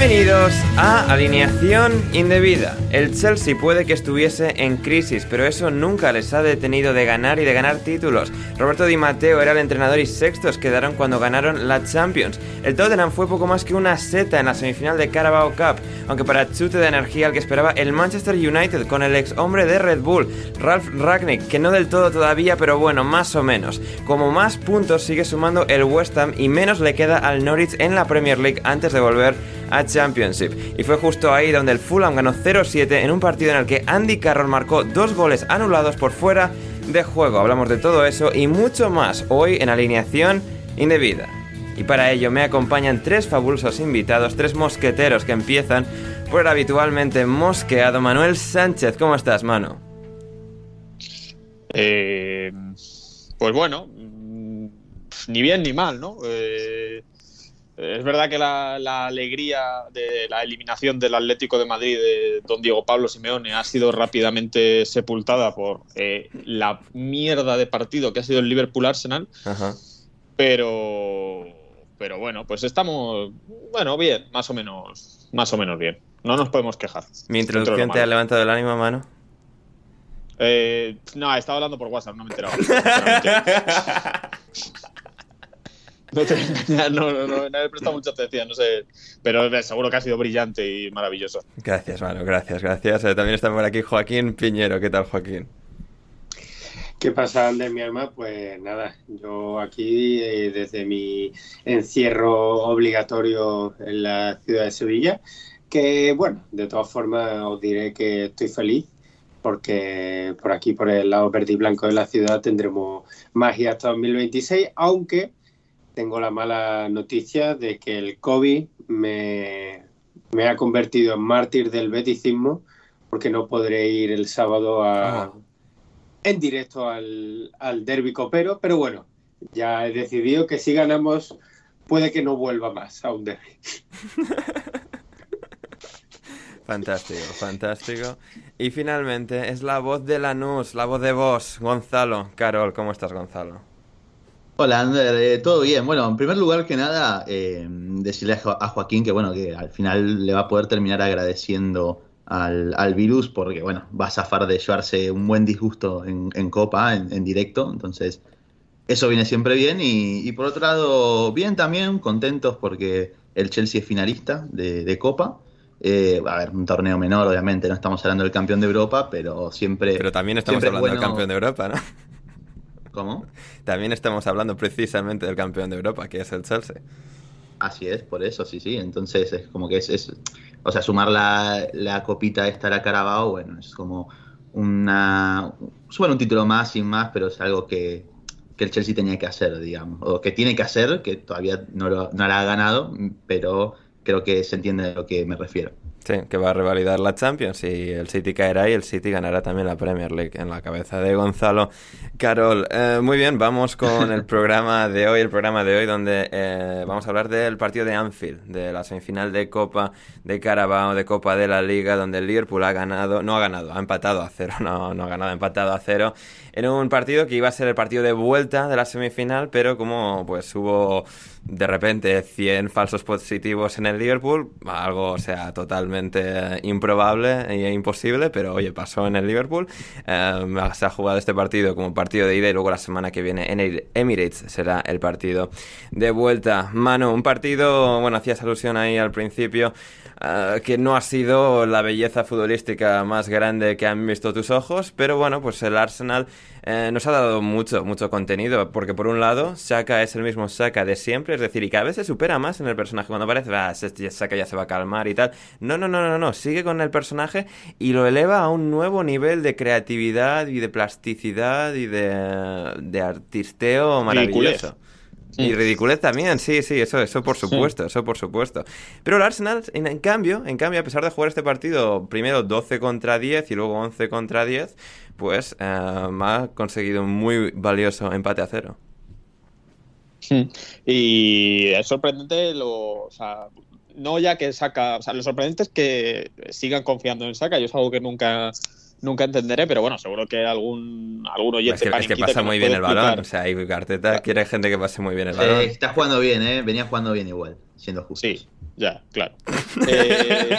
Bienvenidos a Alineación Indebida. El Chelsea puede que estuviese en crisis, pero eso nunca les ha detenido de ganar y de ganar títulos. Roberto Di Matteo era el entrenador y sextos quedaron cuando ganaron la Champions. El Tottenham fue poco más que una seta en la semifinal de Carabao Cup, aunque para chute de energía al que esperaba el Manchester United con el ex hombre de Red Bull, Ralph Ragnick, que no del todo todavía, pero bueno, más o menos. Como más puntos sigue sumando el West Ham y menos le queda al Norwich en la Premier League antes de volver a Championship. Y fue justo ahí donde el Fulham ganó 0-7 en un partido en el que Andy Carroll marcó dos goles anulados por fuera de juego. Hablamos de todo eso y mucho más hoy en alineación indebida. Y para ello me acompañan tres fabulosos invitados, tres mosqueteros que empiezan por el habitualmente mosqueado Manuel Sánchez. ¿Cómo estás, mano? Eh, pues bueno, ni bien ni mal, ¿no? Eh, es verdad que la, la, alegría de la eliminación del Atlético de Madrid de don Diego Pablo Simeone ha sido rápidamente sepultada por eh, la mierda de partido que ha sido el Liverpool Arsenal. Ajá. Pero, pero bueno, pues estamos, bueno, bien, más o menos, más o menos bien. No nos podemos quejar. Mi introducción te ha levantado el ánimo, mano. Eh, no, estaba hablando por WhatsApp, no me he enterado. No te voy a engañar, no, no, no, no he prestado mucha atención, no sé. Pero seguro que ha sido brillante y maravilloso. Gracias, mano, gracias, gracias. Eh, también está por aquí Joaquín Piñero. ¿Qué tal, Joaquín? ¿Qué pasa, Ander, mi alma? Pues nada, yo aquí eh, desde mi encierro obligatorio en la ciudad de Sevilla, que bueno, de todas formas os diré que estoy feliz porque por aquí, por el lado verde y blanco de la ciudad, tendremos magia hasta 2026, aunque tengo la mala noticia de que el COVID me, me ha convertido en mártir del beticismo porque no podré ir el sábado a, Oh. en directo al, al derby copero, pero bueno, ya he decidido que si ganamos puede que no vuelva más a un derby. Fantástico, fantástico. Y finalmente es la voz de Lanús, la voz de vos, Gonzalo. Carol, ¿cómo estás, Gonzalo? Hola, Ander, eh, todo bien. Bueno, en primer lugar que nada, eh, decirle a, Jo- a Joaquín que bueno, que al final le va a poder terminar agradeciendo al, al virus porque bueno, va a zafar de llevarse un buen disgusto en, en Copa, en, en directo. Entonces, eso viene siempre bien. Y, y por otro lado, bien también, contentos porque el Chelsea es finalista de, de Copa. Eh, a ver, un torneo menor, obviamente, no estamos hablando del campeón de Europa, pero siempre. Pero también estamos siempre hablando del campeón de Europa, ¿no? ¿Cómo? También estamos hablando precisamente del campeón de Europa, que es el Chelsea. Así es, por eso, sí, sí. Entonces es como que es, es o sea, sumar la, la copita esta a la Carabao, bueno, es como una, bueno, un título más, sin más, pero es algo que, que el Chelsea tenía que hacer, digamos, o que tiene que hacer, que todavía no lo, no la ha ganado, pero creo que se entiende a lo que me refiero. Sí, que va a revalidar la Champions y el City caerá y el City ganará también la Premier League en la cabeza de Gonzalo Carol. Eh, muy bien, vamos con el programa de hoy, el programa de hoy donde eh, vamos a hablar del partido de Anfield, de la semifinal de Copa de Carabao, de Copa de la Liga, donde el Liverpool ha ganado, no ha ganado, ha empatado a cero, no, no ha ganado, ha empatado a cero, en un partido que iba a ser el partido de vuelta de la semifinal, pero como pues hubo de repente 100 falsos positivos en el Liverpool, algo, o sea, totalmente improbable e imposible, pero oye, pasó en el Liverpool. Eh, se ha jugado este partido como partido de ida y luego la semana que viene en el Emirates será el partido de vuelta. Mano, un partido, bueno, hacías alusión ahí al principio Ah, que no ha sido la belleza futbolística más grande que han visto tus ojos, pero bueno, pues el Arsenal eh, nos ha dado mucho, mucho contenido, porque por un lado, Saka es el mismo Saka de siempre, es decir, y cada vez se supera más en el personaje cuando aparece, va, Saka ya se va a calmar y tal. No, no, no, no, no, sigue con el personaje y lo eleva a un nuevo nivel de creatividad y de plasticidad y de, de artisteo maravilloso. Y ridiculez también, sí, sí, eso, eso por supuesto, eso por supuesto. Pero el Arsenal, en, cambio, en cambio, a pesar de jugar este partido primero 12 contra 10 y luego 11 contra 10, pues eh, ha conseguido un muy valioso empate a cero. Y es sorprendente lo, o sea, no ya que saca, o sea, lo sorprendente es que sigan confiando en Saca, yo es algo que nunca nunca entenderé, pero bueno, seguro que algún, algún oyente es que, es que pasa muy bien el balón. O sea, y Carteta quiere gente que pase muy bien el balón. está jugando bien, ¿eh? Venía jugando bien igual, siendo justo. Sí, ya, claro. Eh,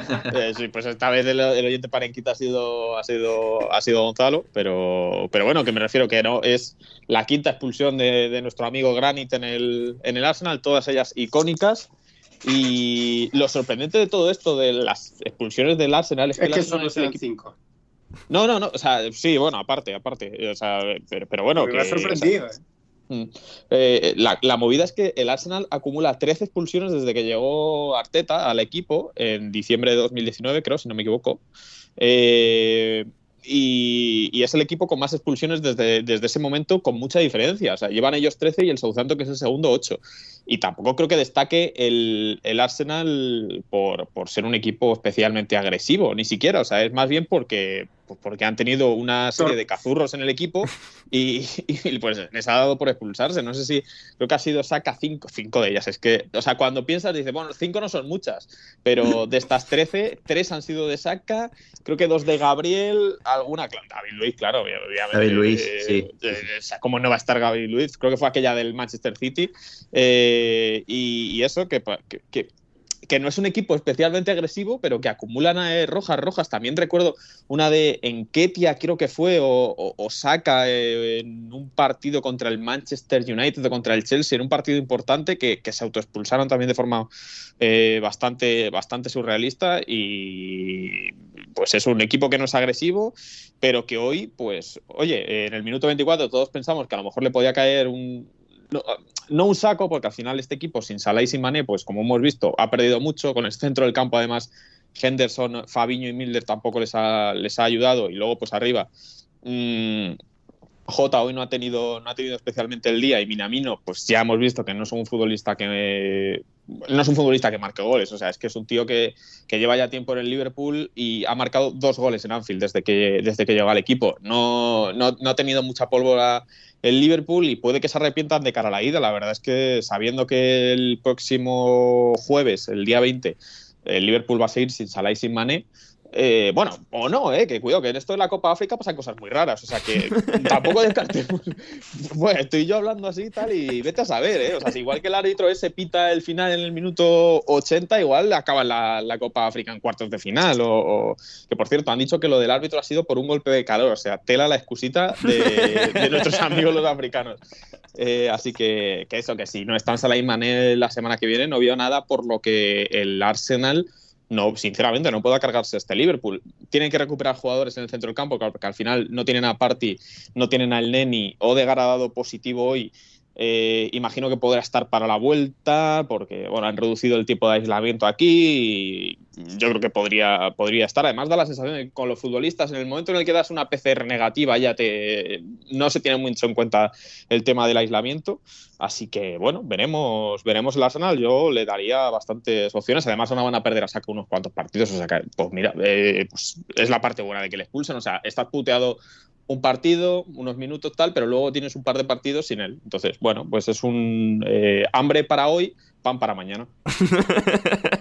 eh, sí, pues esta vez el, oyente parenquita ha sido, ha sido, ha sido Gonzalo, pero, pero bueno, que me refiero que no es la quinta expulsión de, de nuestro amigo Granit en el, en el Arsenal, todas ellas icónicas. Y lo sorprendente de todo esto de las expulsiones del Arsenal es que, es que solo sean cinco. No, no, no, o sea, sí, bueno, aparte, aparte, o sea, pero, bueno. Me ha sorprendido, ¿eh? Mm, eh, la, movida es que el Arsenal acumula 13 expulsiones desde que llegó Arteta al equipo en diciembre de 2019, creo, si no me equivoco. Eh, y, es el equipo con más expulsiones desde, ese momento con mucha diferencia. O sea, llevan ellos 13 y el Southampton, que es el segundo, 8. Y tampoco creo que destaque el, el Arsenal por, por, ser un equipo especialmente agresivo, ni siquiera. O sea, es más bien porque, pues porque han tenido una serie de cazurros en el equipo y, pues les ha dado por expulsarse. No sé si creo que ha sido saca cinco, cinco de ellas. Es que, o sea, cuando piensas, dices, bueno, cinco no son muchas, pero de estas 13, tres han sido de saca, creo que dos de Gabriel, alguna, David Luis, claro, obviamente. David Luis, eh, sí. Eh, o sea, ¿Cómo no va a estar David Luis? Creo que fue aquella del Manchester City. Eh, y, eso, que, que que no es un equipo especialmente agresivo, pero que acumulan eh, rojas rojas. También recuerdo una de Enketia, creo que fue, o, o, eh, en un partido contra el Manchester United o contra el Chelsea, en un partido importante que, se autoexpulsaron también de forma eh, bastante, bastante surrealista. Y pues es un equipo que no es agresivo, pero que hoy, pues, oye, en el minuto 24 todos pensamos que a lo mejor le podía caer un, no, un saco, porque al final este equipo sin Salah y sin Mané, pues como hemos visto, ha perdido mucho. Con el centro del campo, además, Henderson, Fabiño y Milder tampoco les ha, les ha ayudado. Y luego, pues arriba, mmm, Jota hoy no ha tenido no ha tenido especialmente el día y Minamino pues ya hemos visto que no es un futbolista que no es un futbolista que marque goles o sea es que es un tío que, que, lleva ya tiempo en el Liverpool y ha marcado dos goles en Anfield desde que desde que llegó al equipo no, no, no ha tenido mucha pólvora el Liverpool y puede que se arrepientan de cara a la ida. La verdad es que sabiendo que el próximo jueves, el día 20, el Liverpool va a seguir sin Salah y sin Mané, eh, bueno, o no, eh, que cuidado, que en esto de la Copa África pasan cosas muy raras. O sea que tampoco descartemos. bueno, estoy yo hablando así y tal, y vete a saber, ¿eh? O sea, si igual que el árbitro ese pita el final en el minuto 80, igual acaba la, la Copa África en cuartos de final. O, que por cierto, han dicho que lo del árbitro ha sido por un golpe de calor. O sea, tela la excusita de, nuestros amigos los africanos. Eh, así que, que, eso, que si no están Salah y Mané la semana que viene, no veo nada por lo que el Arsenal no, sinceramente, no pueda cargarse este Liverpool. Tienen que recuperar jugadores en el centro del campo, porque al final no tienen a Party, no tienen al Neni, Odegaard ha dado positivo hoy. Eh, imagino que podrá estar para la vuelta, porque bueno, han reducido el tiempo de aislamiento aquí y yo creo que podría, podría estar. Además, da la sensación de que con los futbolistas, en el momento en el que das una PCR negativa, ya te no se tiene mucho en cuenta el tema del aislamiento. Así que bueno, veremos, veremos el Arsenal. Yo le daría bastantes opciones. Además, no van a perder a saco unos cuantos partidos. O sea que, pues mira, eh, pues es la parte buena de que le expulsen. O sea, estás puteado un partido, unos minutos tal, pero luego tienes un par de partidos sin él. Entonces, bueno, pues es un eh, hambre para hoy, pan para mañana.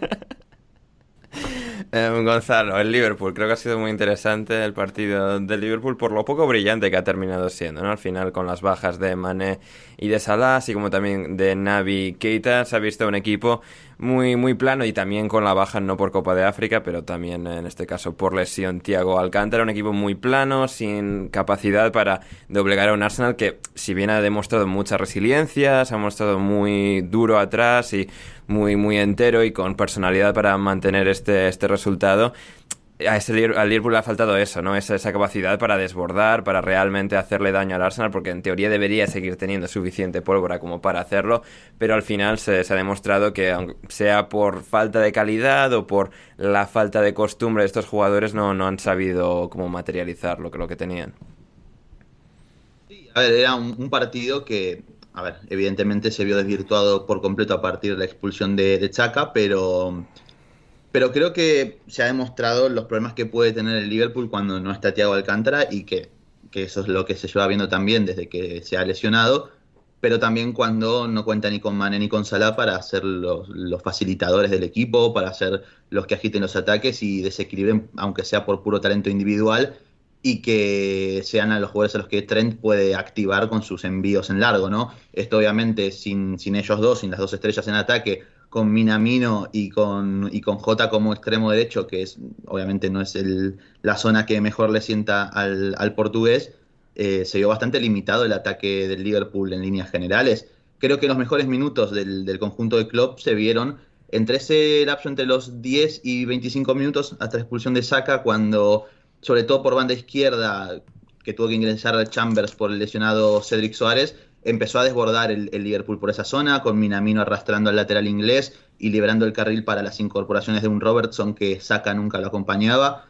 Eh, Gonzalo, el Liverpool, creo que ha sido muy interesante el partido del Liverpool por lo poco brillante que ha terminado siendo, ¿no? Al final con las bajas de Mané y de Salah, así como también de Navi Keita, se ha visto un equipo muy, muy plano y también con la baja no por Copa de África, pero también en este caso por lesión Thiago Alcántara, un equipo muy plano, sin capacidad para doblegar a un Arsenal que si bien ha demostrado mucha resiliencia, se ha mostrado muy duro atrás y muy, muy entero y con personalidad para mantener este, este resultado, a ese, al Liverpool le ha faltado eso, ¿no? Esa, esa capacidad para desbordar, para realmente hacerle daño al Arsenal, porque en teoría debería seguir teniendo suficiente pólvora como para hacerlo, pero al final se, ha demostrado que, aunque sea por falta de calidad o por la falta de costumbre de estos jugadores, no, no han sabido cómo materializar lo que, lo que tenían. Sí, a ver, era un, partido que, a ver, evidentemente se vio desvirtuado por completo a partir de la expulsión de, de Chaka, pero pero creo que se ha demostrado los problemas que puede tener el Liverpool cuando no está Thiago Alcántara y que, eso es lo que se lleva viendo también desde que se ha lesionado, pero también cuando no cuenta ni con Mane ni con Salah para ser los, facilitadores del equipo, para ser los que agiten los ataques y desequilibren, aunque sea por puro talento individual, y que sean a los jugadores a los que Trent puede activar con sus envíos en largo, ¿no? Esto obviamente sin, sin ellos dos, sin las dos estrellas en ataque, con Minamino y con, y con Jota como extremo derecho, que es obviamente no es el, la zona que mejor le sienta al, portugués, eh, se vio bastante limitado el ataque del Liverpool en líneas generales. Creo que los mejores minutos del, conjunto de Klopp se vieron entre ese lapso entre los 10 y 25 minutos hasta la expulsión de Saka, cuando, sobre todo por banda izquierda, que tuvo que ingresar Chambers por el lesionado Cedric Suárez, empezó a desbordar el, Liverpool por esa zona, con Minamino arrastrando al lateral inglés y liberando el carril para las incorporaciones de un Robertson que Saka nunca lo acompañaba.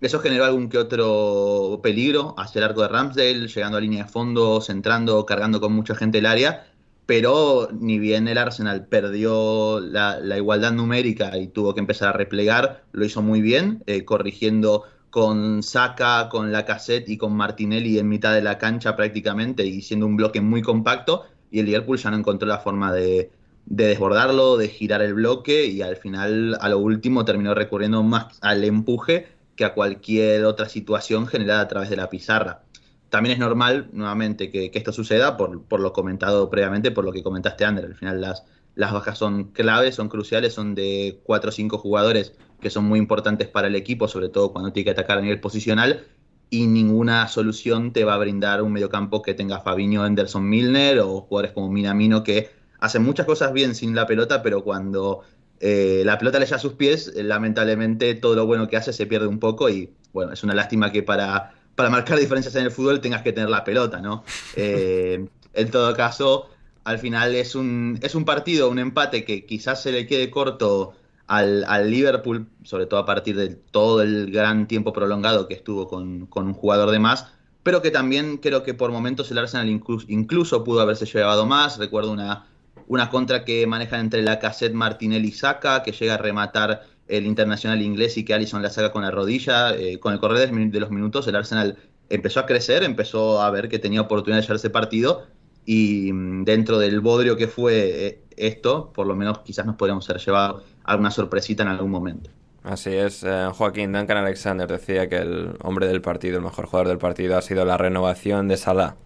Eso generó algún que otro peligro hacia el arco de Ramsdale, llegando a línea de fondo, centrando, cargando con mucha gente el área, pero ni bien el Arsenal perdió la, igualdad numérica y tuvo que empezar a replegar, lo hizo muy bien, eh, corrigiendo con Saka, con la cassette y con Martinelli en mitad de la cancha prácticamente y siendo un bloque muy compacto y el Liverpool ya no encontró la forma de, desbordarlo, de girar el bloque y al final a lo último terminó recurriendo más al empuje que a cualquier otra situación generada a través de la pizarra. También es normal, nuevamente, que, esto suceda por, por, lo comentado previamente, por lo que comentaste, Ander. Al final las, las bajas son claves, son cruciales, son de 4 o 5 jugadores que son muy importantes para el equipo, sobre todo cuando tiene que atacar a nivel posicional, y ninguna solución te va a brindar un mediocampo que tenga Fabinho, Anderson, Milner o jugadores como Minamino que hacen muchas cosas bien sin la pelota, pero cuando eh, la pelota le llega a sus pies, eh, lamentablemente todo lo bueno que hace se pierde un poco y bueno, es una lástima que para, para marcar diferencias en el fútbol tengas que tener la pelota, ¿no? Eh, en todo caso, al final es un, es un partido, un empate que quizás se le quede corto al, Liverpool, sobre todo a partir de todo el gran tiempo prolongado que estuvo con, un jugador de más, pero que también creo que por momentos el Arsenal incluso, pudo haberse llevado más. Recuerdo una, una contra que manejan entre la cassette Martinelli y Saka, que llega a rematar el internacional inglés y que Allison la saca con la rodilla. Eh, con el correr de los minutos, el Arsenal empezó a crecer, empezó a ver que tenía oportunidad de llevarse partido. Y mm, dentro del bodrio que fue eh, esto, por lo menos quizás nos podríamos ser llevado alguna sorpresita en algún momento. Así es, eh, Joaquín Duncan Alexander decía que el hombre del partido, el mejor jugador del partido, ha sido la renovación de Salah.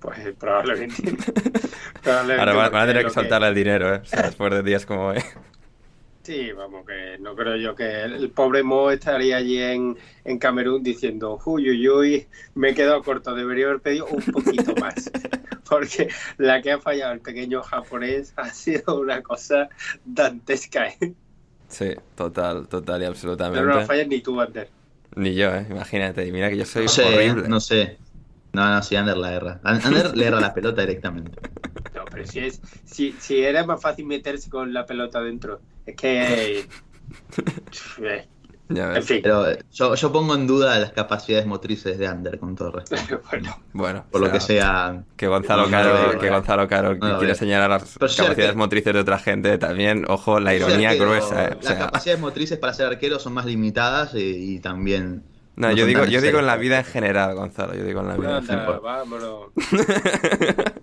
Pues probablemente. Ahora van, a tener que soltarle el dinero, ¿eh? después de días como hoy. Sí, vamos, que no creo yo que el, pobre Mo estaría allí en, en Camerún diciendo, uy, uy, uy, me he quedado corto, debería haber pedido un poquito más. Porque la que ha fallado el pequeño japonés ha sido una cosa dantesca. ¿eh? Sí, total, total y absolutamente. Pero no fallas ni tú, Ander. Ni yo, ¿eh? imagínate. Mira que yo soy no sé, horrible. No sé. No, no, sí, Ander la erra. Ander le erra la pelota directamente. No, pero si, es, si, si era más fácil meterse con la pelota dentro. Es que. eh, Ya ves. en fin. Pero eh, yo, yo pongo en duda las capacidades motrices de Ander, con todo respeto. bueno, Bueno, Por o lo que sea. Que Gonzalo Caro, que. Gonzalo Caro No, quiere señalar las Pero capacidades motrices de otra gente, también, ojo, la ironía arquero, gruesa. eh. O Las sea, capacidades motrices para ser arquero son más limitadas y, y también. no, no yo digo, yo digo en la vida en general, Gonzalo, yo digo en la vida en anda, general. vámonos.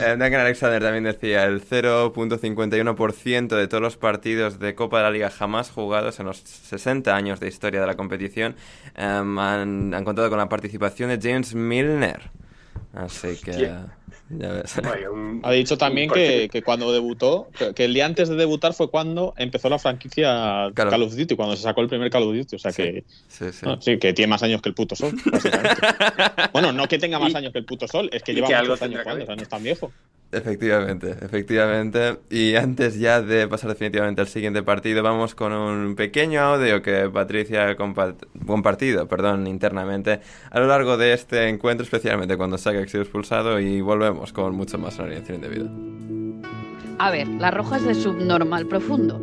Eh, Duncan Alexander también decía, el 0.51% de todos los partidos de Copa de la Liga jamás jugados en los 60 años de historia de la competición han, han contado con la participación de James Milner. Así que... Hostia. Ya ves. Vaya, un- Ha dicho también que, que cuando debutó, que, el día antes de debutar fue cuando empezó la franquicia Claro. Call of Duty, cuando se sacó el primer Call of Duty. O sea que, Sí, sí. no, sí, que tiene más años que el puto sol, básicamente. bueno, no que tenga más años que el puto sol, es que lleva que muchos años jugando, o sea, no es tan viejo. Efectivamente, efectivamente. Y antes ya de pasar definitivamente al siguiente partido, vamos con un pequeño audio que Patricia ha compa- compartido, perdón, internamente a lo largo de este encuentro, especialmente cuando Saka ha sido expulsado y volvemos con mucho más alineación indebida. A ver, la roja es de subnormal profundo.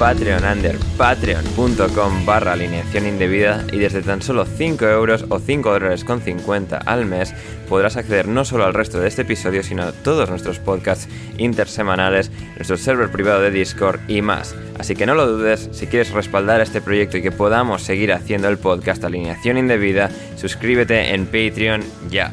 Patreon under patreon.com barra alineación indebida y desde tan solo 5 euros o 5 dólares con 50 al mes podrás acceder no solo al resto de este episodio sino a todos nuestros podcasts intersemanales, nuestro server privado de Discord y más. Así que no lo dudes, si quieres respaldar este proyecto y que podamos seguir haciendo el podcast Alineación Indebida, suscríbete en Patreon ya.